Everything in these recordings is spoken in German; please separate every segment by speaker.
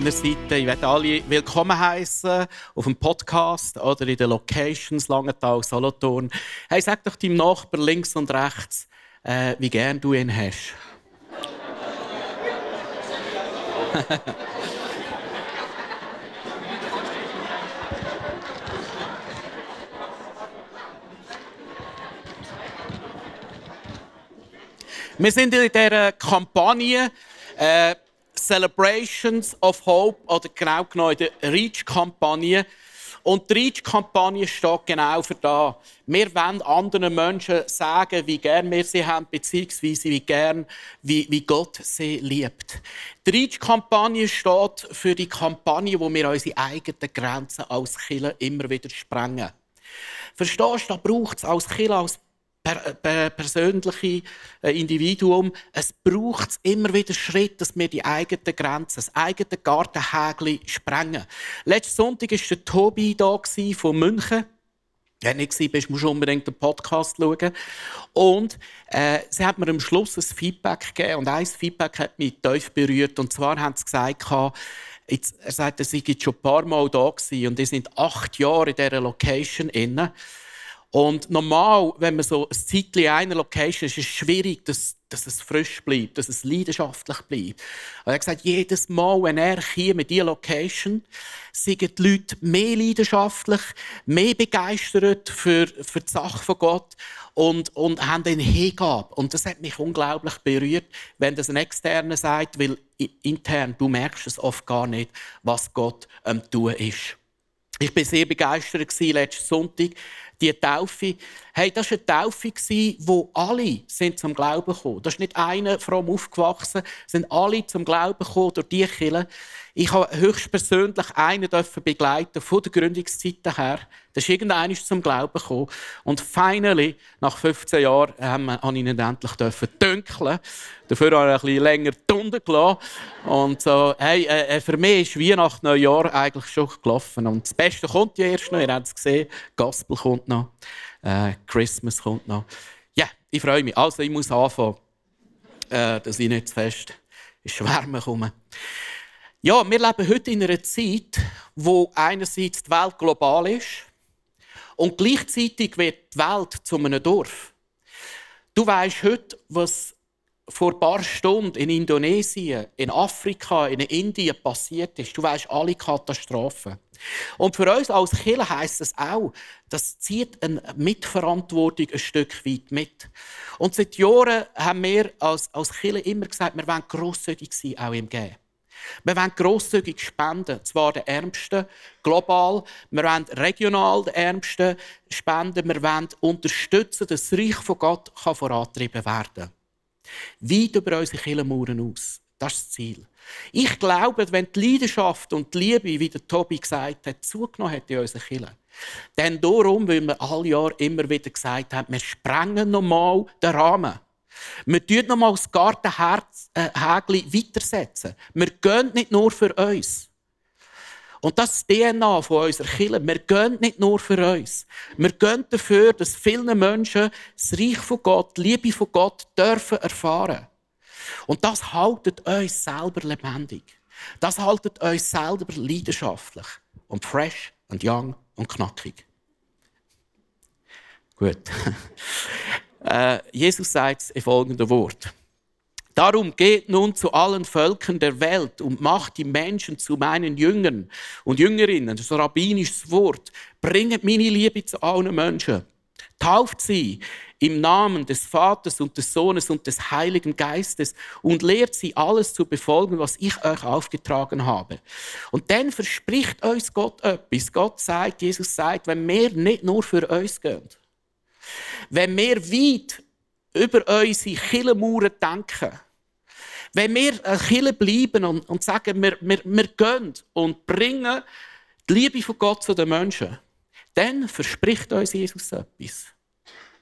Speaker 1: Meiner Seite. Ich werde alle willkommen heißen auf dem Podcast oder in den Locations Langenthal, Solothurn. Hey, sag doch deinem Nachbar links und rechts, äh, wie gern du ihn hast. Wir sind in dieser Kampagne äh, Celebrations of Hope oder genau genommen in der REACH-Kampagne. Und die REACH-Kampagne steht genau für das. Wir wollen anderen Menschen sagen, wie gern wir sie haben, beziehungsweise wie gern, wie, wie Gott sie liebt. Die REACH-Kampagne steht für die Kampagne, wo wir unsere eigenen Grenzen als Killer immer wieder sprengen. Verstehst du, da braucht es als Killer, als per, per, persönliche äh, Individuum, es braucht immer wieder Schritt, dass wir die eigenen Grenzen, das eigene Gartenhägli sprengen. Letzten Sonntag war der Tobi da von München. Wenn du nicht bist, musst du unbedingt den Podcast schauen. Und äh, sie hat mir am Schluss ein Feedback gegeben. Und ein Feedback hat mich tief berührt. Und zwar haben sie gesagt, jetzt, er sagt, er sei schon ein paar Mal da. Und die sind acht Jahre in dieser Location inne. Und normal, wenn man so ein Zeitchen in einer Location ist, ist es schwierig, dass, dass es frisch bleibt, dass es leidenschaftlich bleibt. Und er hat gesagt, jedes Mal, wenn er hier mit dieser Location, sind die Leute mehr leidenschaftlich, mehr begeistert für, für die Sache von Gott und, und haben eine Hingabe. Und das hat mich unglaublich berührt, wenn das ein Externer sagt, weil intern, du merkst es oft gar nicht, was Gott am Tun ist. Ich war sehr begeistert letzten Sonntag die Taufe, hey, das war eine Taufe, wo alle sind zum Glauben gekommen. Da ist nicht einer fromm aufgewachsen, sind alle zum Glauben gekommen durch die Kirche. Ich habe höchstpersönlich einen begleiten von der Gründungszeit her. Der ist irgendeiner zum Glauben gekommen. Und finally, nach 15 Jahren, haben wir ihn endlich dünkeln. Dafür habe ich ein bisschen länger Tunden gelassen. Und so, hey, äh, äh, für mich ist Weihnachten, Neujahr eigentlich schon gelaufen. Und das Beste kommt ja erst noch. Ihr habt es gesehen. Gospel kommt noch. Äh, Christmas kommt noch. Ja, yeah, ich freue mich. Also, ich muss anfangen, äh, dass ich nicht zu fest ins Schwärmen komme. Ja, wir leben heute in einer Zeit, wo einerseits die Welt global ist und gleichzeitig wird die Welt zu einem Dorf. Du weißt heute, was vor ein paar Stunden in Indonesien, in Afrika, in Indien passiert ist. Du weißt alle Katastrophen. Und für uns als Kirche heisst es auch, das zieht eine Mitverantwortung ein Stück weit mit. Und seit Jahren haben wir als, als Kirche immer gesagt, wir wollen grosszügig sein, auch im Gehen. Wir wollen grosszügig spenden, zwar den Ärmsten global, wir wollen regional den Ärmsten spenden, wir wollen unterstützen, dass das Reich von Gott vorantrieben werden kann. Weit über unsere Kirchenmauern aus. Das ist das Ziel. Ich glaube, wenn die Leidenschaft und die Liebe, wie der Tobi gesagt hat, zugenommen hat in unserer Kirche, dann darum, weil wir alle Jahre immer wieder gesagt haben, wir sprengen nochmal den Rahmen. Wir tun nochmal das Gartenhägli äh, weitersetzen. Wir gehen nicht nur für uns. Und das ist die DNA von unserer Kirche. Wir gehen nicht nur für uns. Wir gehen dafür, dass viele Menschen das Reich von Gott, die Liebe von Gott dürfen erfahren. Und das haltet uns selber lebendig. Das haltet uns selber leidenschaftlich und fresh und young und knackig. Gut. Äh, Jesus sagt in folgendem Wort. Darum geht nun zu allen Völkern der Welt und macht die Menschen zu meinen Jüngern und Jüngerinnen. Das ist ein rabbinisches Wort. Bringt meine Liebe zu allen Menschen. Tauft sie im Namen des Vaters und des Sohnes und des Heiligen Geistes und lehrt sie alles zu befolgen, was ich euch aufgetragen habe. Und dann verspricht uns Gott etwas. Gott sagt, Jesus sagt, wenn wir nicht nur für uns gehen, wenn wir weit über unsere Killenmauern denken, wenn wir ein Kille bleiben und, und sagen, wir, wir, wir gehen und bringen die Liebe von Gott zu den Menschen, dann verspricht uns Jesus etwas.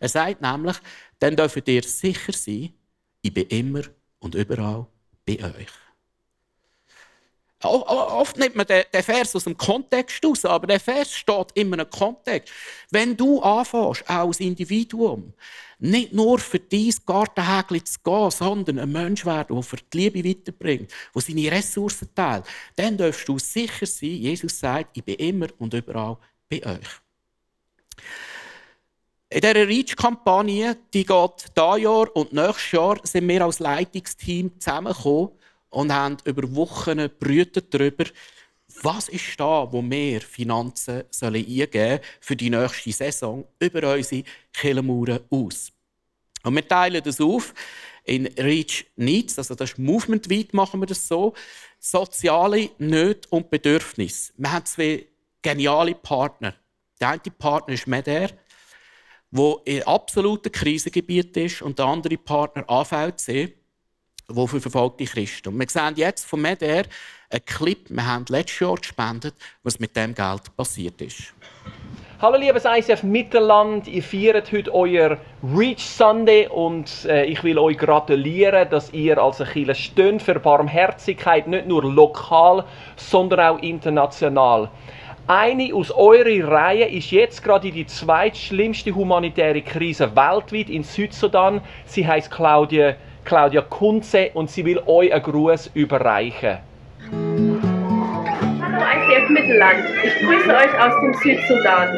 Speaker 1: Er sagt nämlich, dann dürft ihr sicher sein, ich bin immer und überall bei euch. Oft nimmt man den Vers aus dem Kontext aus, aber der Vers steht in einem Kontext. Wenn du anfängst, auch als Individuum, nicht nur für dein Gartenhägel zu gehen, sondern ein Mensch werden, der für die Liebe weiterbringt, der seine Ressourcen teilt, dann darfst du sicher sein, Jesus sagt, ich bin immer und überall bei euch. In dieser Reach-Kampagne, die geht dieses Jahr und nächstes Jahr, sind wir als Leitungsteam zusammengekommen und haben über Wochen brütet darüber, was ist da, wo wir Finanzen sollen eingeben für die nächste Saison über unsere Killenmauern aus. Und wir teilen das auf in Reach Needs, also das ist Movement-weit machen wir das so, soziale Nöte und Bedürfnisse. Wir haben zwei geniale Partner. Der eine Partner ist Meder, der in absoluten Krisengebiet ist, und der andere Partner AVC, der für verfolgte Christen. Und wir sehen jetzt von Meder einen Clip, wir haben letztes Jahr gespendet, was mit dem Geld passiert ist.
Speaker 2: Hallo liebes ICF Mittelland, ihr feiert heute euer Reach Sunday und äh, ich will euch gratulieren, dass ihr als Achille steht für Barmherzigkeit, nicht nur lokal, sondern auch international. Eine aus eurer Reihe ist jetzt gerade die zweitschlimmste humanitäre Krise weltweit in Südsudan. Sie heißt Claudia, Claudia Kunze und sie will euch einen Gruß überreichen.
Speaker 3: Hallo ICF Mittelland, ich grüße euch aus dem Südsudan.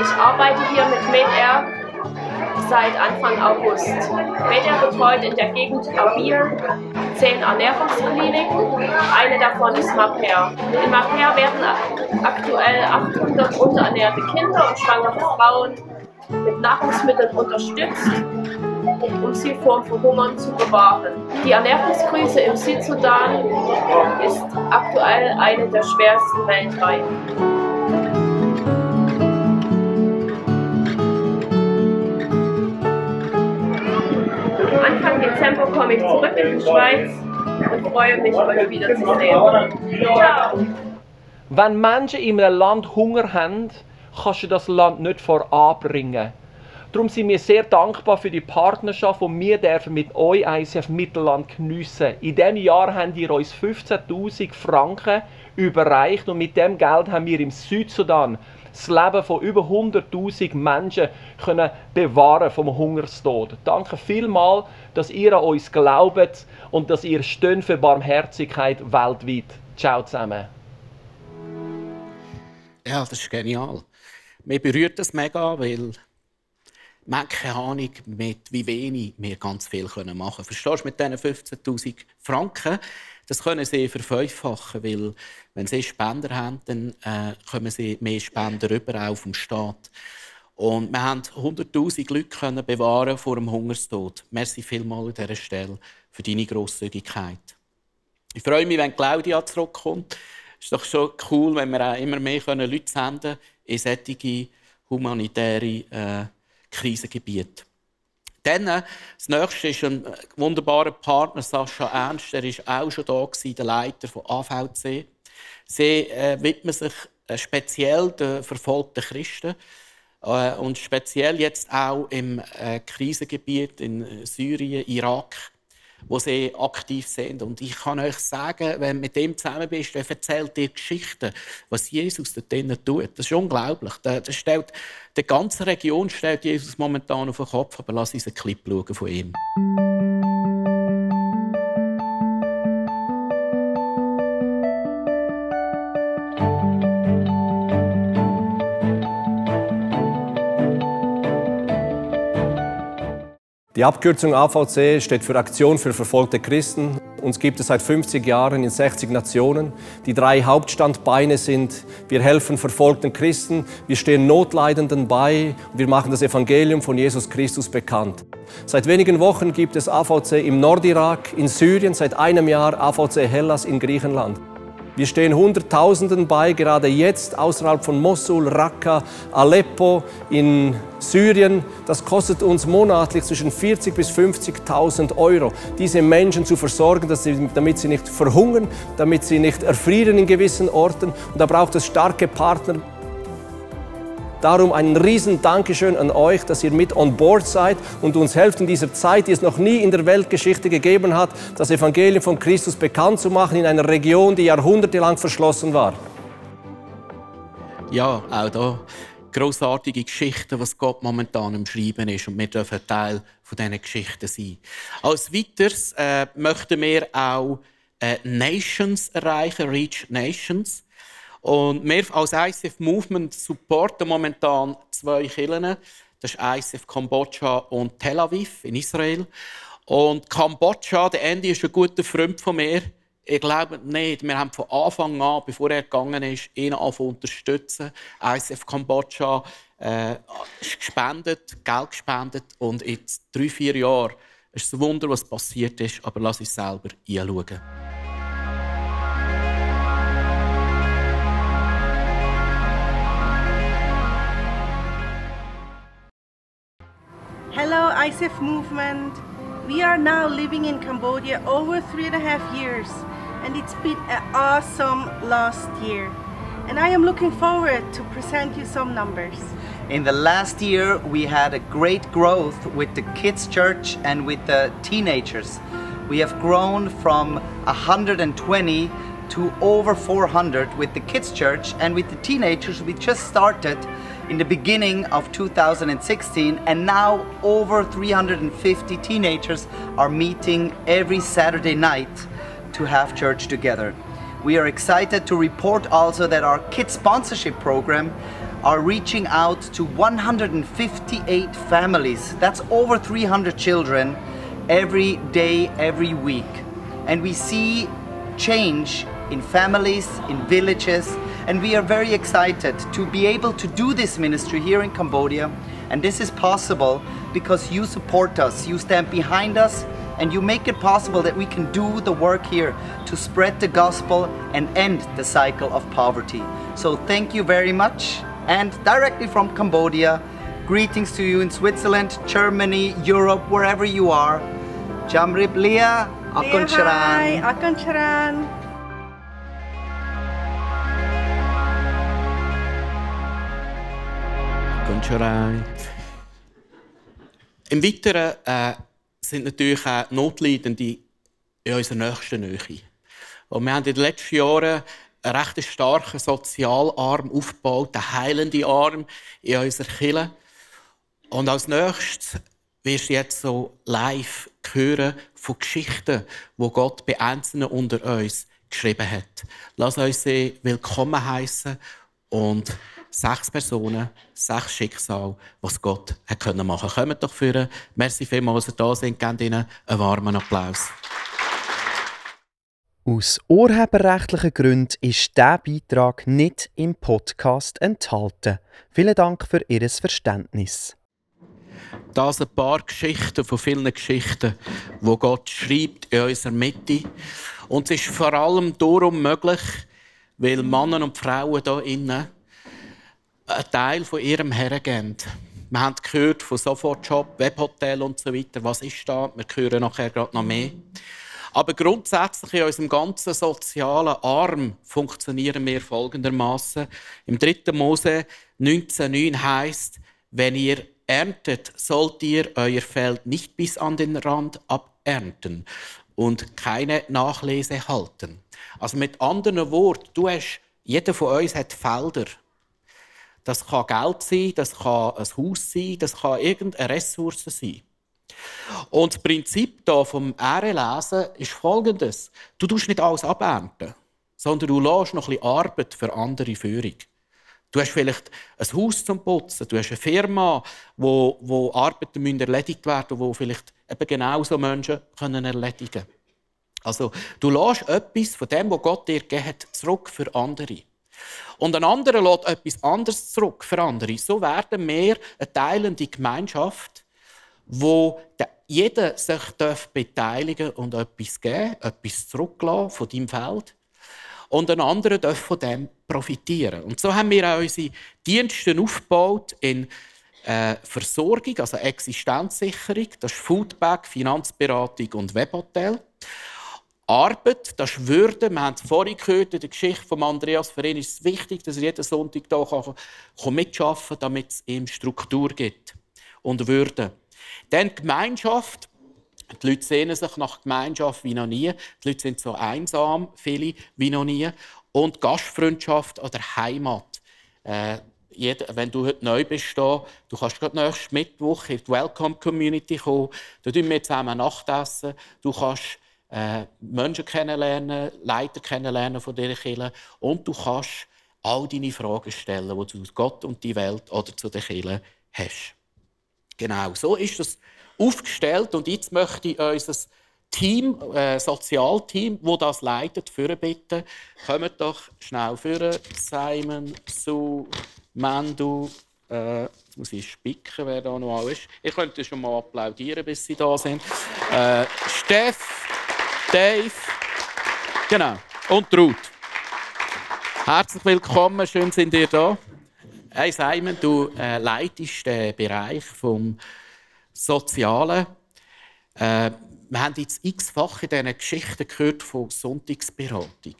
Speaker 3: Ich arbeite hier mit MedAir seit Anfang August. MedAir betreut in der Gegend Abir zehn Ernährungskliniken, eine davon ist Maper. In Maper werden aktuell 800 unterernährte Kinder und schwangere Frauen mit Nahrungsmitteln unterstützt um sie vor Verhungern zu bewahren. Die Ernährungskrise im Südsudan ist aktuell eine der schwersten weltweit. Dezember komme ich zurück in die Schweiz und freue mich, euch wiederzusehen. Ciao!
Speaker 2: Wenn Menschen in einem Land Hunger haben, kannst du das Land nicht voranbringen. Darum sind wir sehr dankbar für die Partnerschaft, die wir dürfen mit euch ICF Mittelland geniessen. In diesem Jahr haben ihr uns 15.000 Franken überreicht und mit dem Geld haben wir im Südsudan das Leben von über 100.000 Menschen können bewahren vom Hungerstod. Danke vielmals, dass ihr an uns glaubt und dass ihr steht für Barmherzigkeit weltweit. Ciao zusammen.
Speaker 1: Ja, das ist genial. Mir berührt das mega, weil haben keine Ahnung, mit wie wenig wir ganz viel machen können. Verstehst du, mit diesen 15'000 Franken, das können sie verfünffachen, weil wenn sie Spender haben, dann äh, kommen sie mehr Spender rüber, auch vom Staat. Und wir haben 100'000 Leute können bewahren vor dem Hungerstod. Merci vielmals an dieser Stelle für deine Grosszügigkeit. Ich freue mich, wenn Claudia zurückkommt. Es ist doch schon cool, wenn wir auch immer mehr Leute senden in solche humanitäre äh, Krisengebiet. Dann, äh, das nächste ist ein äh, wunderbarer Partner, Sascha Ernst. Er war auch schon da, gewesen, der Leiter von AVC. Sie äh, widmen sich äh, speziell den verfolgten Christen äh, und speziell jetzt auch im äh, Krisengebiet in Syrien, Irak wo sie aktiv sind. Und ich kann euch sagen, wenn du mit dem zusammen bist, er erzählt dir Geschichten, was Jesus dort drinnen tut. Das ist unglaublich. Das stellt, die ganze Region stellt Jesus momentan auf den Kopf, aber lass uns einen Clip schauen von ihm.
Speaker 4: Die Abkürzung AVC steht für Aktion für verfolgte Christen Uns gibt es seit 50 Jahren in 60 Nationen. Die drei Hauptstandbeine sind, wir helfen verfolgten Christen, wir stehen Notleidenden bei und wir machen das Evangelium von Jesus Christus bekannt. Seit wenigen Wochen gibt es AVC im Nordirak, in Syrien, seit einem Jahr AVC Hellas in Griechenland. Wir stehen Hunderttausenden bei, gerade jetzt außerhalb von Mosul, Raqqa, Aleppo in Syrien. Das kostet uns monatlich zwischen 40.000 bis 50.000 Euro, diese Menschen zu versorgen, sie, damit sie nicht verhungern, damit sie nicht erfrieren in gewissen Orten. Und da braucht es starke Partner, Darum ein riesen Dankeschön an euch, dass ihr mit on board seid und uns helft in dieser Zeit, die es noch nie in der Weltgeschichte gegeben hat, das Evangelium von Christus bekannt zu machen in einer Region, die jahrhundertelang verschlossen war.
Speaker 1: Ja, auch da großartige Geschichten, was Gott momentan im Schreiben ist und wir dürfen Teil von diesen Geschichten sein. Als weiteres äh, möchten wir auch äh, Nations erreichen, Reach Nations. Und wir als ICF Movement supporten momentan zwei Kirchen. Das ist ICF Kambodscha und Tel Aviv in Israel. Und Kambodscha, der Andy ist ein guter Freund von mir. Ich glaube nicht. Wir haben von Anfang an, bevor er gegangen ist, ihn angefangen unterstützen. ICF Kambodscha äh, gespendet, Geld gespendet. Und in drei, vier Jahren ist es ein Wunder, was passiert ist. Aber lass uns selber anschauen.
Speaker 5: Hello, ICF movement. We are now living in Cambodia over three and a half years, and it's been an awesome last year. And I am looking forward to present you some numbers.
Speaker 6: In the last year, we had a great growth with the kids' church and with the teenagers. We have grown from 120 to over 400 with the kids' church, and with the teenagers, we just started in the beginning of 2016 and now over 350 teenagers are meeting every Saturday night to have church together. We are excited to report also that our kids sponsorship program are reaching out to 158 families. That's over 300 children every day, every week. And we see change in families, in villages, and we are very excited to be able to do this ministry here in Cambodia. And this is possible because you support us, you stand behind us, and you make it possible that we can do the work here to spread the gospel and end the cycle of poverty. So thank you very much. And directly from Cambodia, greetings to you in Switzerland, Germany, Europe, wherever you are. Jamrib Lia.
Speaker 5: Akon Charan.
Speaker 1: Concherai. Im Weiteren äh, sind natürlich auch Notleidende in unserer nächsten Nähe. Und wir haben in den letzten Jahren einen recht starken Sozialarm aufgebaut, einen heilenden Arm in unserer Kirche. Und als nächstes wirst du jetzt so live hören von Geschichten, wo Gott bei Einzelnen unter uns geschrieben hat. Lass uns sie willkommen heißen und sechs Personen, sechs Schicksale, was Gott hat können machen. Kommt doch führen. Merci vielmals, dass ihr da sind. Gebt ihnen einen warmen Applaus.
Speaker 7: Aus urheberrechtlichen Gründen ist dieser Beitrag nicht im Podcast enthalten. Vielen Dank für Ihr Verständnis.
Speaker 1: Das ein paar Geschichten von vielen Geschichten, wo Gott schreibt in unserer Mitte. Und es ist vor allem darum möglich, weil Männer und Frauen hier innen einen Teil von ihrem hergeben. Wir haben gehört von Sofortjob, Webhotel und so weiter. Was ist da? Wir hören nachher gerade noch mehr. Aber grundsätzlich in unserem ganzen sozialen Arm funktionieren wir folgendermaßen. Im 3. Mose 19,9 heißt, wenn ihr erntet, sollt ihr euer Feld nicht bis an den Rand abernten und keine Nachlese halten. Also mit anderen Worten, du hast, jeder von uns hat Felder das kann Geld sein, das kann ein Haus sein, das kann irgendeine Ressource sein. Und das Prinzip hier vom Ehrenlesen ist folgendes. Du tust nicht alles abernten, sondern du lässt noch ein bisschen Arbeit für andere Führung. Du hast vielleicht ein Haus zum Putzen, du hast eine Firma, wo, wo Arbeiten erledigt werden müssen, wo vielleicht eben genau so Menschen können erledigen können. Also, du lässt etwas von dem, was Gott dir gegeben hat, zurück für andere. Und ein anderer lässt etwas anderes zurück für andere. So werden wir eine teilende Gemeinschaft, wo jeder sich beteiligen und etwas geben, etwas zurücklassen von deinem Feld. Und ein anderer darf von dem profitieren. Und so haben wir auch unsere Dienste aufgebaut in äh, Versorgung, also Existenzsicherung, das ist Foodback, Finanzberatung und Webhotel. Arbeit, das ist Würde. Wir haben es vorhin gehört in der Geschichte von Andreas. Für ihn ist es wichtig, dass er jeden Sonntag hier mitarbeiten kann, damit es ihm Struktur gibt und Würde. Dann Gemeinschaft. Die Leute sehnen sich nach Gemeinschaft wie noch nie. Die Leute sind so einsam, viele wie noch nie. Und Gastfreundschaft oder Heimat. Äh, jeder, wenn du heute neu bist, da, du kannst gerade nächsten Mittwoch in die Welcome Community kommen. Da tun wir zusammen Nachtessen. Du kannst äh, Menschen kennenlernen, Leiter kennenlernen von dieser Kirche und du kannst all deine Fragen stellen, die du zu Gott und die Welt oder zu der Kirche hast. Genau, so ist das aufgestellt und jetzt möchte ich unser Team, äh, Sozialteam, wo das leitet, führen bitten. Kommt doch schnell führen. Simon, Sue, Mandu, äh, jetzt muss ich spicken, wer da noch ist. Ich könnte schon mal applaudieren, bis sie da sind. Äh, Steff, Dave, genau, und Ruth. Herzlich willkommen, schön sind ihr da. Hey Simon, du äh, leitest den Bereich vom Sozialen. Äh, wir haben jetzt x-fach in diesen Geschichten gehört von Sonntagsberatung.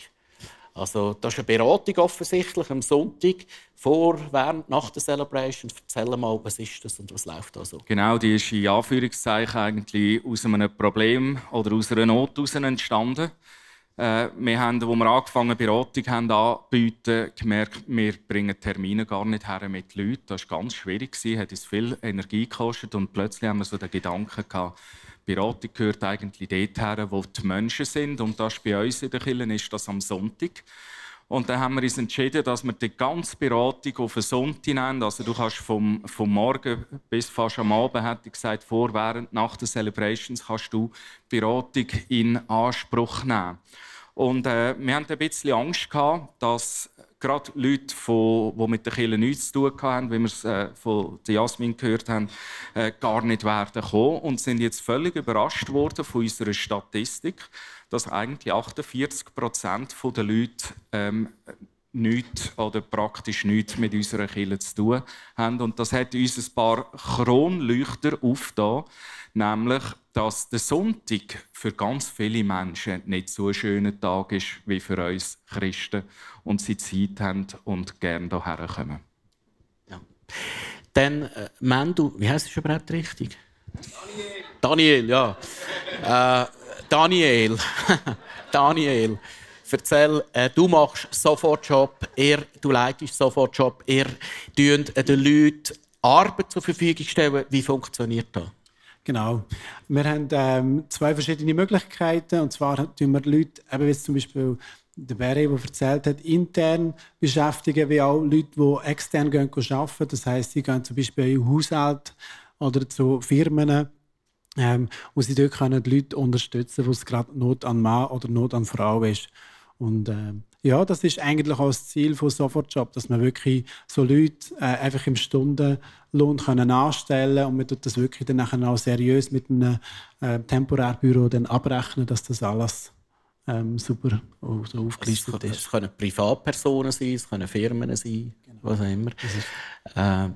Speaker 1: Also, das ist eine Beratung offensichtlich am Sonntag, vor, während, nach der Celebration. Erzähl mal, was ist das und was läuft da so?
Speaker 8: Genau, die ist in Anführungszeichen eigentlich aus einem Problem oder aus einer Not entstanden. Äh, wir haben, als wir angefangen Beratung haben anbieten, gemerkt, wir bringen Termine gar nicht her mit Leuten. Das war ganz schwierig, hat uns viel Energie gekostet und plötzlich haben wir so den Gedanken gehabt, Beratung gehört eigentlich dort her, wo die Menschen sind. Und das bei uns in der Kirche ist das am Sonntag. Und dann haben wir uns entschieden, dass wir die ganze Beratung auf einen Sonntag nehmen. Also du kannst vom, vom Morgen bis fast am Abend, hätte ich gesagt, vor, während, nach den Celebrations, kannst du die Beratung in Anspruch nehmen. Und äh, wir hatten ein bisschen Angst gehabt, dass gerade Leute, die, die mit der Kirche nichts zu tun haben, wie wir es äh, von Jasmin gehört haben, äh, gar nicht werden kommen und sind jetzt völlig überrascht worden von unserer Statistik, dass eigentlich 48 Prozent der Leute ähm, nichts oder praktisch nichts mit unserer Kirche zu tun haben. Und das hat uns ein paar Kronleuchter aufgetan, nämlich, dass der Sonntag für ganz viele Menschen nicht so ein schöner Tag ist wie für uns Christen und sie Zeit haben und gerne hierher kommen.
Speaker 1: Ja. Dann, äh, Mendu, wie heißt es überhaupt richtig? Daniel. Daniel, ja. Äh, Daniel. Daniel. Erzähl, äh, du machst Sofortjob, er, du leitest Sofortjob, ihr tun äh, den Leuten Arbeit zur Verfügung stellen. Wie funktioniert das?
Speaker 9: Genau. Wir haben ähm, zwei verschiedene Möglichkeiten. Und zwar tun wir Leute, eben wie zum Beispiel der Barry, der erzählt hat, intern beschäftigen, wie auch Leute, die extern gehen, arbeiten. Das heisst, sie gehen zum Beispiel in Haushalt oder zu Firmen, ähm, wo sie dort können die Leute unterstützen, wo es gerade Not an Mann oder Not an Frau ist. Und äh, ja, das ist eigentlich auch das Ziel von Sofortjob, dass man wirklich so Leute äh, einfach im Stundenlohn können anstellen und man tut das wirklich dann nachher auch seriös mit einem äh, Temporärbüro dann abrechnen, dass das alles ähm, super so aufgelistet ist.
Speaker 1: Es können Privatpersonen sein, es können Firmen sein, genau. was auch immer. Äh,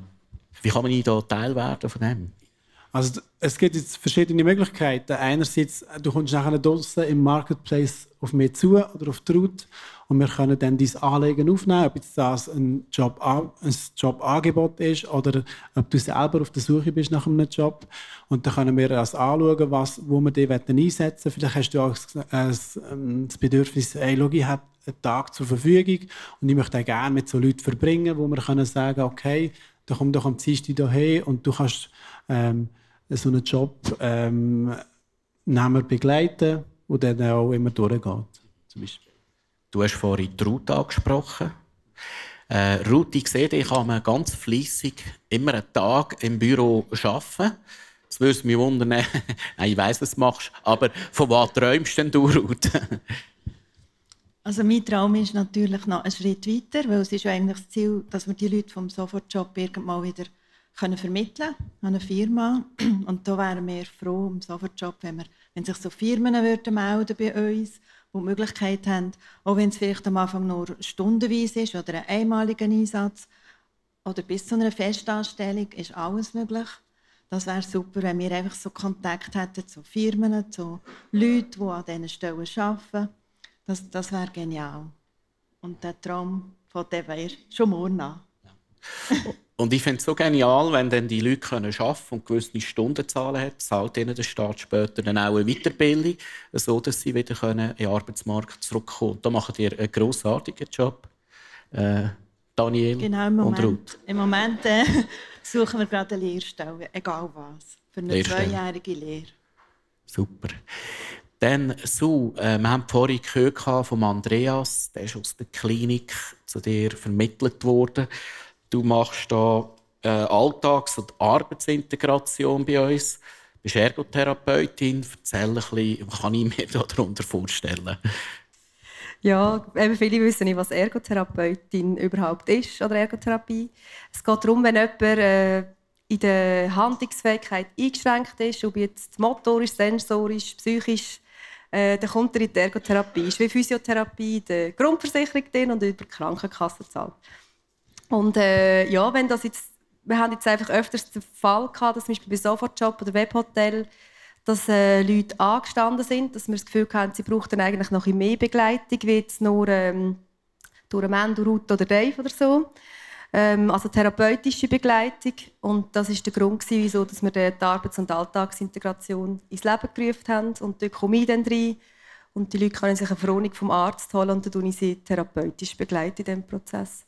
Speaker 1: wie kann man da Teil werden von dem?
Speaker 9: Also es gibt jetzt verschiedene Möglichkeiten. Einerseits, du kommst nachher draußen im Marketplace auf mich zu oder auf die Route und wir können dann dein Anliegen aufnehmen, ob jetzt das ein, Job, ein Jobangebot ist oder ob du selber auf der Suche bist nach einem Job. Und dann können wir das anschauen, was, wo wir dich einsetzen. Vielleicht hast du auch das Bedürfnis, hey, Logi hat einen Tag zur Verfügung und ich möchte gerne mit so Leuten verbringen, wo wir können sagen, okay, dann komm doch am Dienstag hierher und du kannst ähm, so einen Job ähm, begleiten, der dann auch immer durchgeht. Zum Beispiel.
Speaker 1: Du hast vorhin die Ruth angesprochen. Äh, Ruth, ich sehe, ich kann ganz fließig immer einen Tag im Büro arbeiten. Das würde mich wundern. Nein, ich weiss, was du machst. Aber von was träumst denn du, Ruth?
Speaker 10: Also mein Traum ist natürlich noch einen Schritt weiter, weil es ist ja eigentlich das Ziel, dass wir die Leute vom Sofortjob irgendwann wieder können vermitteln an eine Firma. Und da wären wir froh um Sofortjob, wenn, wir, wenn sich so Firmen würden melden bei uns, die die Möglichkeit haben, auch wenn es vielleicht am Anfang nur stundenweise ist oder ein einmaliger Einsatz oder bis zu einer Festanstellung, ist alles möglich. Das wäre super, wenn wir einfach so Kontakt hätten zu Firmen, zu Leuten, die an diesen Stellen arbeiten. Das, das wäre genial. Und der Traum von dem wäre schon morgen an.
Speaker 1: Und ich finde es so genial, wenn dann die Leute können arbeiten und gewisse Stundenzahlen haben, zahlt ihnen der Staat später dann auch eine Weiterbildung, so dass sie wieder können in den Arbeitsmarkt zurückkommen können. Da macht ihr einen grossartigen Job, äh, Daniel
Speaker 10: genau, im Moment,
Speaker 1: und Ruth.
Speaker 10: Im Moment äh, suchen wir gerade eine Lehrstelle, egal was, für eine Lehrstelle. zweijährige Lehre.
Speaker 1: Super. Dann so, äh, wir haben vorhin gehört von Andreas, der ist aus der Klinik zu dir vermittelt worden. Du machst da äh, Alltags- und Arbeitsintegration bei uns. Du bist Ergotherapeutin. Erzähl ein bisschen, was kann ich mir darunter vorstellen?
Speaker 11: Ja, eben viele wissen nicht, was Ergotherapeutin überhaupt ist oder Ergotherapie. Es geht darum, wenn jemand äh, in der Handlungsfähigkeit eingeschränkt ist, ob jetzt motorisch, sensorisch, psychisch, äh, dann kommt er in die Ergotherapie. Es ist wie Physiotherapie, die Grundversicherung drin und über die Krankenkasse zahlt. Und äh, ja, wenn das jetzt, wir haben jetzt einfach öfters den Fall gehabt, dass zum Beispiel bei Sofortjob oder Webhotel, dass äh, Leute angestanden sind, dass wir das Gefühl haben, sie brauchten eigentlich noch mehr Begleitung, wie jetzt nur ähm, durch einen Mann, Ruth oder Dave oder so. Ähm, also therapeutische Begleitung. Und das ist der Grund, wieso dass wir die Arbeits- und Alltagsintegration ins Leben gerufen haben. Und dort komme ich dann rein. Und die Leute können sich eine Verordnung vom Arzt holen und dann ich sie therapeutisch begleiten in diesem Prozess.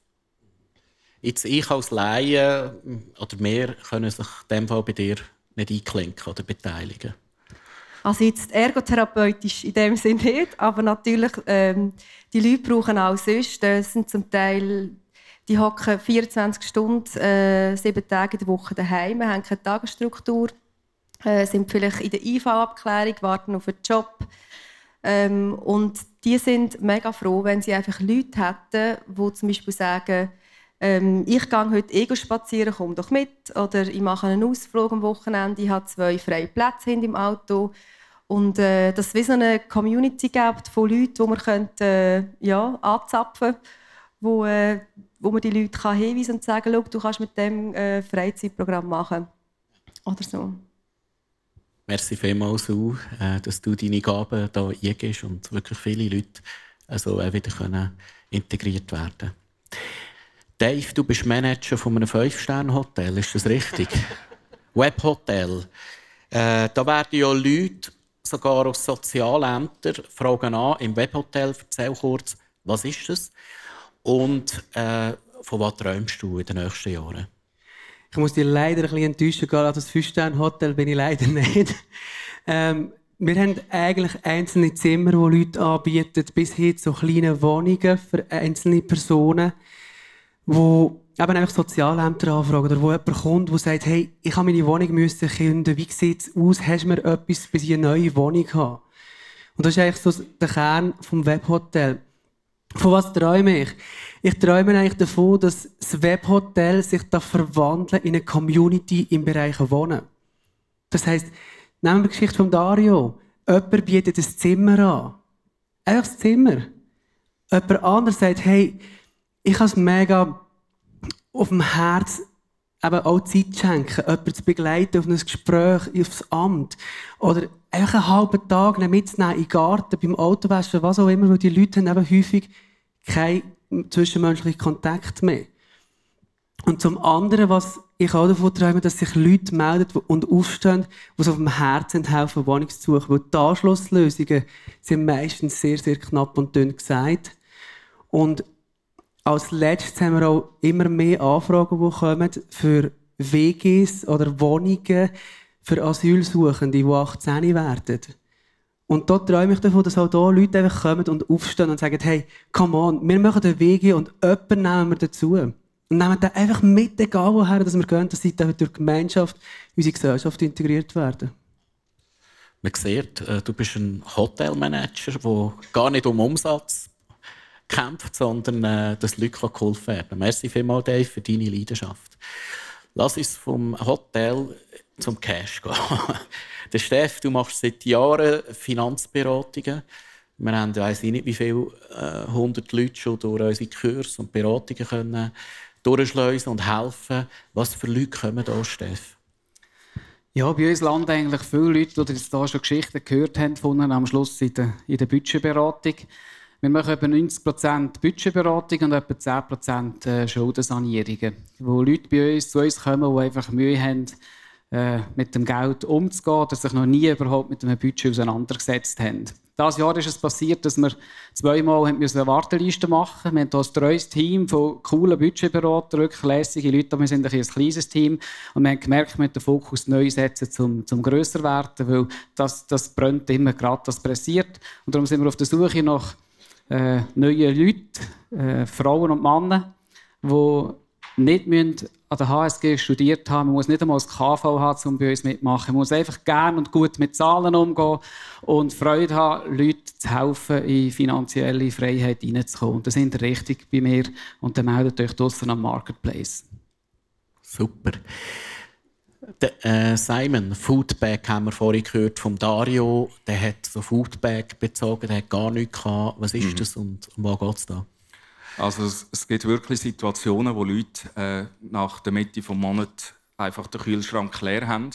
Speaker 1: Jetzt ich als Laie oder mehr können sich in dem Fall bei dir nicht einklinken oder beteiligen.
Speaker 11: Also jetzt ergotherapeutisch in dem Sinne nicht, aber natürlich ähm, die Leute brauchen auch sonst, das sind zum Teil die hocken 24 Stunden, äh, sieben Tage in der Woche daheim, haben keine Tagesstruktur, äh, sind vielleicht in der IV-Abklärung, warten auf einen Job. Ähm, und die sind mega froh, wenn sie einfach Leute hätten, die zum Beispiel sagen, ähm, ich gehe heute Ego spazieren, komm doch mit. Oder ich mache einen Ausflug am Wochenende, ich habe zwei freie Plätze im Auto. Und äh, dass es wie so eine Community gibt von Leuten, die man könnte, äh, ja, anzapfen könnte, wo, äh, wo man die Leute kann hinweisen und sagen kann, du kannst mit dem äh, Freizeitprogramm machen. Oder so.
Speaker 1: Merci vielmals, auch, äh, dass du deine Gaben hier eingibst und wirklich viele Leute also, äh, wieder können integriert werden können. Dave, du bist Manager von einem Fünf-Sterne-Hotel, ist das richtig? Webhotel. Äh, da werden ja Leute, sogar aus Sozialämtern, fragen an, im Webhotel, erzähl kurz, was ist das? Und äh, von was träumst du in den nächsten Jahren?
Speaker 12: Ich muss dich leider ein bisschen enttäuschen, an das Fünf-Sterne-Hotel bin ich leider nicht. ähm, wir haben eigentlich einzelne Zimmer, die Leute anbieten, bis hin zu kleinen Wohnungen für einzelne Personen wo eben einfach Sozialämter anfragen oder wo jemand kommt, der sagt, hey, ich habe meine Wohnung müssen künden, wie sieht es aus, hast du mir etwas, bis ich eine neue Wohnung habe? Und das ist eigentlich so der Kern vom Webhotel. Von was träume ich? Ich träume eigentlich davon, dass das Webhotel sich da verwandelt in eine Community im Bereich Wohnen. Das heisst, nehmen wir die Geschichte von Dario. Jemand bietet ein Zimmer an. Einfach das Zimmer. Jemand anderes sagt, hey, ich habe es mega auf dem Herz, eben auch Zeit schenken, jemanden zu begleiten auf ein Gespräch, aufs Amt. Oder einfach einen halben Tag mitzunehmen in den Garten, beim Autowaschen, was auch immer, weil die Leute haben eben häufig keinen zwischenmenschlichen Kontakt mehr. Und zum anderen, was ich auch davon träume, dass sich Leute melden und aufstehen, die es auf dem Herzen helfen, Wohnung zu suchen. Weil die Anschlusslösungen sind meistens sehr, sehr knapp und dünn gesagt. Und als letztes haben wir auch immer mehr Anfragen, die kommen für WGs oder Wohnungen für Asylsuchende, die 18 werden. Und dort träume ich davon, dass auch hier Leute einfach kommen und aufstehen und sagen, hey, come on, wir machen eine WG und jemanden nehmen wir dazu. Und nehmen den einfach mit, egal woher dass wir gehen, dass sie durch die Gemeinschaft in unsere Gesellschaft integriert werden.
Speaker 1: Man sieht, äh, du bist ein Hotelmanager, der gar nicht um Umsatz kämpft, sondern äh, dass Leute geholfen werden. Merci vielmals, Dave, für deine Leidenschaft. Lass uns vom Hotel zum Cash gehen. Der Steff, du machst seit Jahren Finanzberatungen. Wir haben, weiss ich nicht, wie viele äh, hundert Leute schon durch unsere Kurse und Beratungen können durchschleusen und helfen. Was für Leute kommen da, Steff?
Speaker 13: Ja, bei uns landen eigentlich viele Leute, die hier schon Geschichten gehört haben, von am Schluss in der, in der Budgetberatung. Wir machen etwa 90% Budgetberatung und etwa 10% äh, Schuldensanierungen. Wo Leute bei uns zu uns kommen, die einfach Mühe haben, äh, mit dem Geld umzugehen, dass sich noch nie überhaupt mit einem Budget auseinandergesetzt haben. Dieses Jahr ist es passiert, dass wir zweimal eine Warteliste machen mussten. Wir haben hier ein treues Team von coolen Budgetberatern, wirklich lässige Leute. Wir sind ein, ein kleines Team. Und wir haben gemerkt, wir müssen den Fokus neu setzen, zum, zum grösser werden, weil das, das brennt immer gerade, das pressiert. Und darum sind wir auf der Suche nach äh, neuen Leuten, äh, Frauen und Männer, die nicht müssen an der HSG studiert haben. Man muss nicht einmal das KV haben, um bei uns mitmachen. Man muss einfach gerne und gut mit Zahlen umgehen und Freude haben, Leuten zu helfen, in finanzielle Freiheit hineinzukommen. Und das sind richtig bei mir. Und dann meldet euch draussen am Marketplace.
Speaker 1: Super. Der, äh, Simon, Foodbag haben wir vorhin gehört vom Dario. Der hat so Foodbag bezogen, der hat gar nichts gehabt. Was ist mhm. das und um was geht es da?
Speaker 8: Also es, es, gibt wirklich Situationen, wo Leute äh, nach der Mitte des Monats einfach den Kühlschrank leer haben.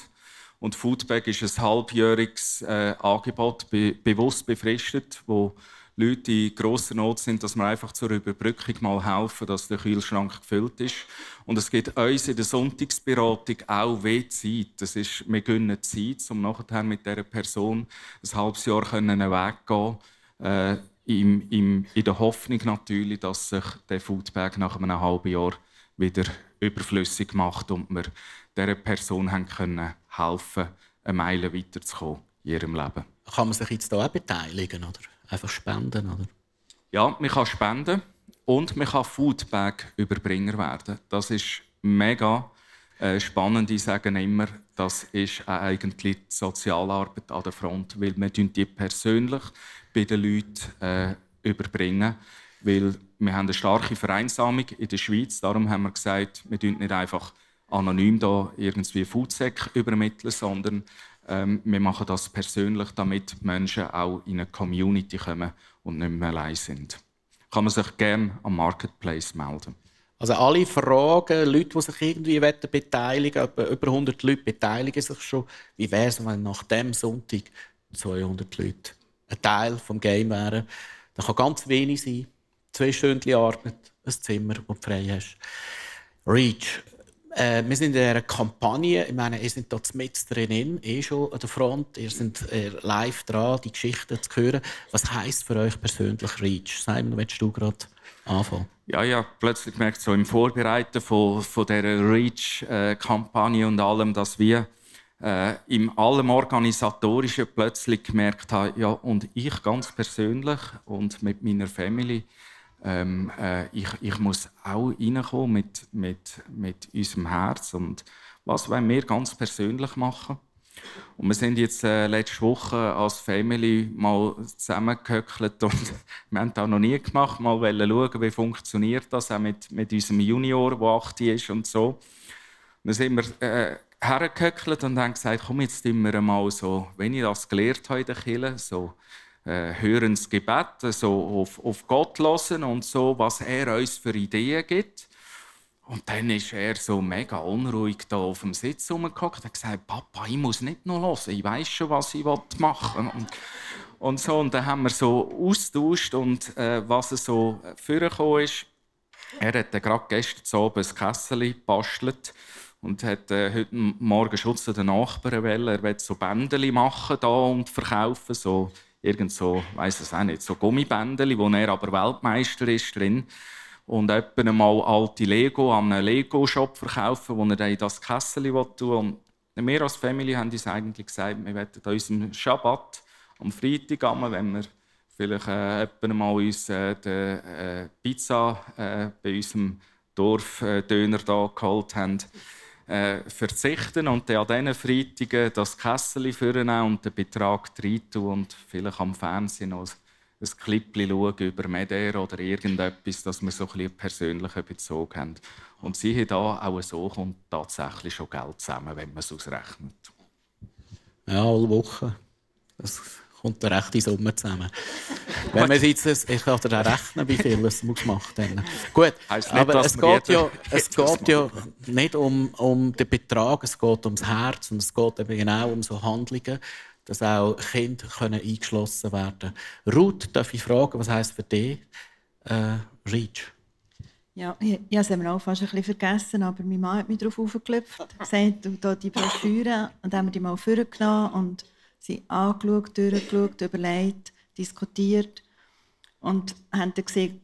Speaker 8: Und Foodbag ist ein halbjähriges äh, Angebot, be bewusst befristet, wo Leute in grosser Not sind, dass wir einfach zur Überbrückung mal helfen, dass der Kühlschrank gefüllt ist. Und es gibt uns in der Sonntagsberatung auch weh Zeit. Das ist, wir gönnen Zeit, um nachher mit dieser Person ein halbes Jahr einen Weg gehen äh, im, im, in der Hoffnung natürlich, dass sich der Foodbag nach einem halben Jahr wieder überflüssig macht und wir dieser Person haben können helfen eine Meile weiterzukommen in ihrem Leben.
Speaker 1: Kann man sich jetzt hier auch beteiligen oder einfach spenden? Oder?
Speaker 8: Ja, man kann spenden und man kann Foodbag-Überbringer werden. Das ist mega äh, spannend. Ich sage immer, das ist eigentlich die Sozialarbeit an der Front, weil wir die persönlich bei den Leuten äh, überbringen. Weil wir haben eine starke Vereinsamung in der Schweiz. Darum haben wir gesagt, wir nicht einfach anonym da irgendwie Foodsec übermitteln, sondern ähm, wir machen das persönlich, damit Menschen auch in eine Community kommen und nicht mehr allein sind. Kann man sich gerne am Marketplace melden.
Speaker 1: Also alle Fragen, Leute, die sich irgendwie beteiligen wollen, über 100 Leute beteiligen sich schon. Wie wäre es, wenn nach dem Sonntag 200 Leute ein Teil des Game wären. Das kann ganz wenig sein. Zwei Stunden Arbeit, ein Zimmer, das du frei hast. Reach. Äh, wir sind in einer Kampagne. Ich meine, ihr seid hier mit drin, eh schon an der Front. Ihr seid äh, live dran, die Geschichten zu hören. Was heisst für euch persönlich Reach? Simon, willst du gerade anfangen?
Speaker 8: Ja, ja, plötzlich gemerkt, so im Vorbereiten von, von dieser Reach-Kampagne und allem, dass wir äh, im allem Organisatorischen plötzlich gemerkt habe, ja, und ich ganz persönlich und mit meiner Family, ähm, äh, ich, ich muss auch reinkommen mit, mit, mit unserem Herz und was wollen wir ganz persönlich machen. Und wir sind jetzt äh, letzte Woche als Family mal zusammengehöckelt und wir haben das noch nie gemacht, mal schauen, wie funktioniert das auch mit, mit unserem Junior, der 8 ist und so. Dann sind wir äh, hergehöckelt und haben gesagt, komm, jetzt tun wir mal so, wenn ich das gelernt habe in der Kirche, so äh, hören das Gebet, so auf, auf Gott hören und so, was er uns für Ideen gibt. Und dann ist er so mega unruhig da auf dem Sitz rumgehockt und hat gesagt, Papa, ich muss nicht noch hören, ich weiß schon, was ich machen will. Und, und so, und dann haben wir so austauscht und äh, was er so vorgekommen ist, er hat gerade gestern Abend ein Kessel gebastelt und hat äh, heute Morgen Schutz den Nachbarn wollen. Er will so Bändeli machen da und verkaufen, so irgend so, weiß es auch nicht, so Gummibändeli, wo er aber Weltmeister ist drin. Und etwa mal alte Lego an einem Lego-Shop verkaufen, wo er dann in das Kessel tun Und wir als Familie haben uns eigentlich gesagt, wir wollen an unserem Schabbat am Freitag, wenn wir vielleicht äh, mal uns äh, die äh, Pizza äh, bei unserem Dorfdöner da geholt haben, äh, verzichten und dann an diesen Freitagen das Kessel führen und den Betrag reintun und vielleicht am Fernsehen noch ein Clip schauen über Meder oder irgendetwas, dass wir so ein bisschen persönlichen Bezug haben. Und siehe da, auch so kommt tatsächlich schon Geld zusammen, wenn man es ausrechnet.
Speaker 1: Ja, alle Wochen. Das kommt eine rechte Summe zusammen. Wenn man jetzt, ich kann dir rechnen, wie viel es gemacht haben. Gut, nicht, aber es geht, ja, es geht ja nicht um, um den Betrag, es geht ums Herz und es geht eben genau um so Handlungen, dass auch Kinder können eingeschlossen werden können. Ruth, darf ich fragen, was heisst für dich äh, Reach?
Speaker 10: Ja, ich, ich habe es auch fast ein bisschen vergessen, aber mein Mann hat mich darauf aufgeklopft, gesagt, du da die Broschüre, und dann haben wir die mal vorgenommen und sie angeschaut, durchgeschaut, überlegt, diskutiert und haben dann gesehen,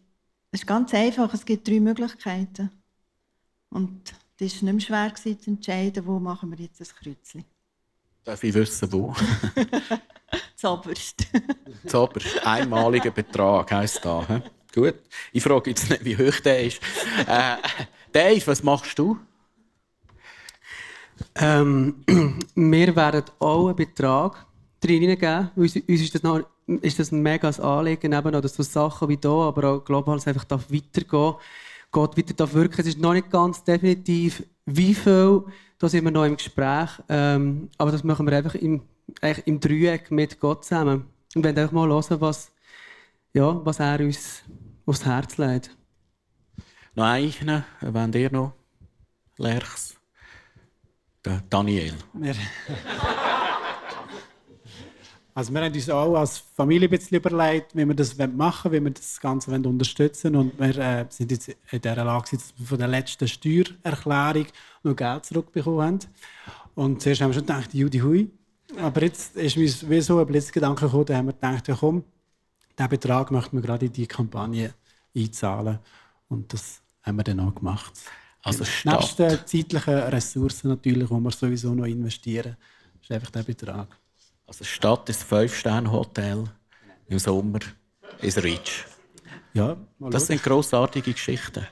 Speaker 10: es ist ganz einfach, es gibt drei Möglichkeiten. Und es war nicht mehr schwer zu entscheiden, wo machen wir jetzt ein Kreuzchen.
Speaker 1: Darf ich wissen, wo?
Speaker 10: Zoberst.
Speaker 1: Zoberst. Einmaliger Betrag heisst da. He? Gut. Ich frage jetzt nicht, wie hoch der ist. Äh, Dave, was machst du?
Speaker 12: Ähm, wir werden auch einen Betrag reingeben. Uns, uns ist, das noch, ist das ein mega Anliegen, eben noch, dass so Sachen wie hier, aber auch global einfach darf weitergehen Geht weiter darf wirken. Es ist noch nicht ganz definitiv, wie viel. Da sind wir noch im Gespräch. Ähm, aber das machen wir einfach im, eigentlich im Dreieck mit Gott zusammen. Und wenn einfach mal hören, was, ja, was er uns aufs Herz legt.
Speaker 1: Noch einen, wenn ihr noch, Lerchs? Der Daniel.
Speaker 9: Wir also wir haben uns auch als Familie ein bisschen überlegt, wie wir das machen wollen, wie wir das Ganze unterstützen wollen. Und wir äh, sind jetzt in der Lage, dass wir von der letzten Steuererklärung noch Geld zurückbekommen haben. Und zuerst haben wir schon gedacht, Judy Hui. Aber jetzt ist uns wie so ein Blitzgedanke gekommen, da haben wir gedacht, ja komm, diesen Betrag möchten wir gerade in die Kampagne einzahlen. Und das haben wir dann auch gemacht.
Speaker 1: Also
Speaker 9: Nebst den zeitlichen Ressourcen natürlich, die wir sowieso noch investieren, ist einfach der Betrag.
Speaker 1: Also statt ins Fünf-Sterne-Hotel im Sommer ins Reach.
Speaker 9: Ja,
Speaker 1: das sind grossartige Geschichten.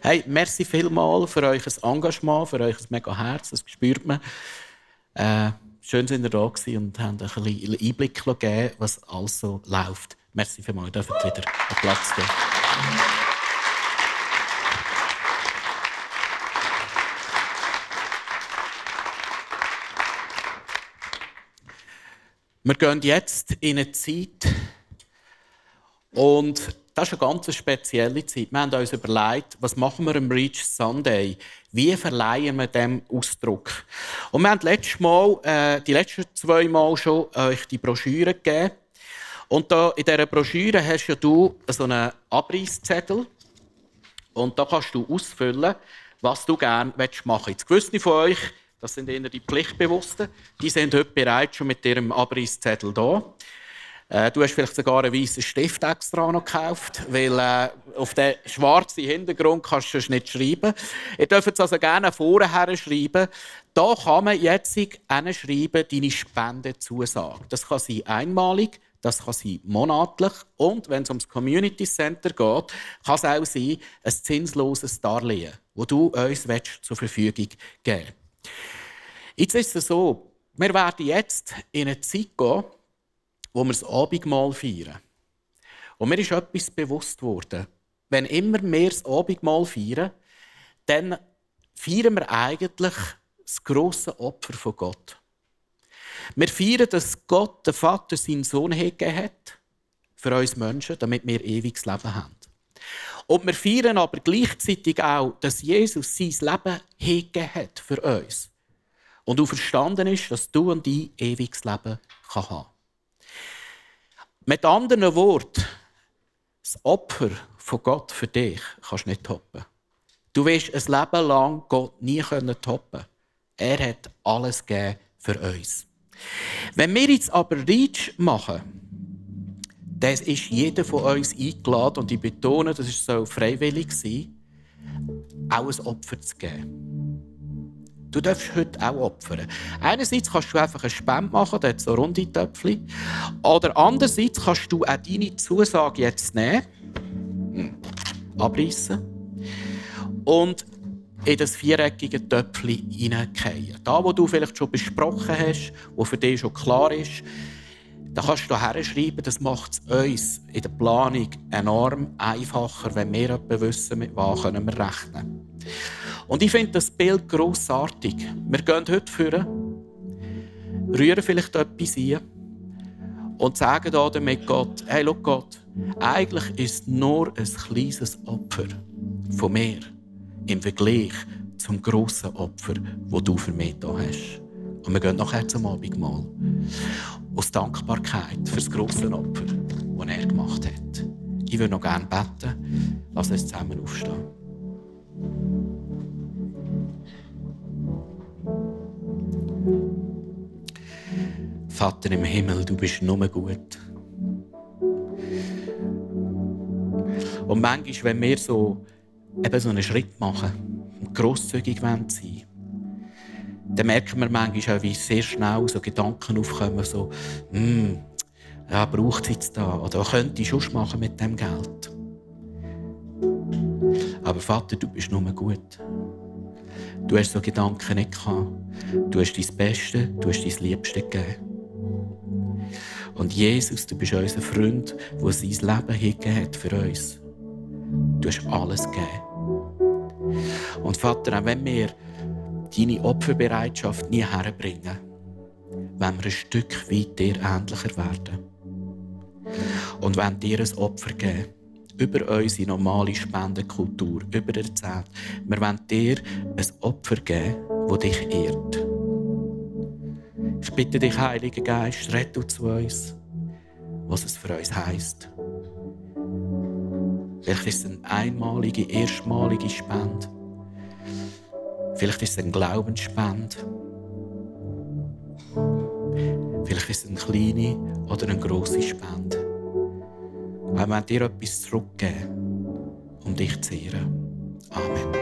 Speaker 1: Hey, merci vielmals für euer Engagement, für euer mega Herz, das spürt man. Äh, schön, dass ihr da gewesen und habt ein bisschen Einblick gegeben, was alles so läuft. Merci vielmals, ihr dürft wieder Platz geben. Wir gehen jetzt in eine Zeit und das ist eine ganz spezielle Zeit. Wir haben uns überlegt, was machen wir am Reach Sunday? Wie verleihen wir dem Ausdruck? Und wir haben letztes Mal, äh, die letzten zwei Mal schon euch die Broschüre gegeben. Und da, in dieser Broschüre hast ja du so einen Abreißzettel. Und da kannst du ausfüllen, was du gerne machen willst. Jetzt gewisse von euch das sind eher die Pflichtbewussten. Die sind heute bereits schon mit ihrem Abrisszettel da. Äh, du hast vielleicht sogar einen weißen Stift extra noch gekauft, weil äh, auf den schwarzen Hintergrund kannst du es nicht schreiben. Ihr dürft es also gerne vorher schreiben. Da kann man jetzt schreiben, deine Spendenzusage. Das kann sein einmalig, das kann sein monatlich und wenn es ums Community Center geht, kann es auch sein ein zinsloses Darlehen, das du uns zur Verfügung geben willst. Jetzt ist es so, wir werden jetzt in eine Zeit gehen, wo wir das Abendmahl feiern. Und mir ist etwas bewusst geworden. Wenn immer wir das Abendmahl feiern, dann feiern wir eigentlich das grosse Opfer von Gott. Wir feiern, dass Gott, der Vater, seinen Sohn gegeben hat für uns Menschen, damit wir ewiges Leben haben. Und wir feiern aber gleichzeitig auch, dass Jesus sein Leben hingegeben hat für uns. Und du verstanden ist, dass du und ich ewiges Leben haben kann. Mit anderen Worten, das Opfer von Gott für dich kannst du nicht toppen. Du wirst ein Leben lang Gott nie toppen Er hat alles gegeben für uns. Wenn wir jetzt aber Reach machen, das ist jeder von uns eingeladen, und ich betone, das ist so freiwillig sein, auch ein Opfer zu geben. Du darfst heute auch opfern. Einerseits kannst du einfach eine Spende machen, da hat so runde Töpfchen. Oder andererseits kannst du auch deine Zusage jetzt nehmen, hm, abreißen und in das viereckige Töpfchen hineingehen. Da, wo du vielleicht schon besprochen hast, wo für dich schon klar ist, da kannst du hier schreiben, das macht es uns in der Planung enorm einfacher, wenn wir wissen, mit was können wir rechnen Und ich finde das Bild grossartig. Wir gehen heute führen, rühren vielleicht etwas ein und sagen da damit Gott, hey, schau Gott, eigentlich ist es nur ein kleines Opfer von mir im Vergleich zum grossen Opfer, das du für mich da hast. Und wir gehen nachher zum Abendmahl. Aus Dankbarkeit für das grosse Opfer, das er gemacht hat. Ich würde noch gerne beten. Lass uns zusammen aufstehen. Vater im Himmel, du bist nur gut. Und manchmal, wenn wir so, eben so einen Schritt machen und grosszügig sein wollen, dann merken wir manchmal auch, wie sehr schnell so Gedanken aufkommen, so, hm, ja, braucht es jetzt da? Oder was könnte ich schon machen mit dem Geld? Aber Vater, du bist nur gut. Du hast so Gedanken nicht gehabt. Du hast dein Beste, du hast dein Liebste gegeben. Und Jesus, du bist unser Freund, der sein Leben hingegeben hat für uns. Du hast alles gegeben. Und Vater, auch wenn wir deine Opferbereitschaft nie herbringen, wenn wir ein Stück weit dir ähnlicher werden. Und wenn dir ein Opfer geben, über unsere normale Spendenkultur, über der Zeit, wir wollen dir ein Opfer geben, das dich ehrt. Ich bitte dich, Heiliger Geist, rette zu uns, was es für uns heisst. Vielleicht ist eine einmalige, erstmalige Spende. Vielleicht ist es ein Glaubensspende. Vielleicht ist es eine kleine oder eine grosse Spende. Aber wir dir etwas zurückgeben, um dich zu ehren. Amen.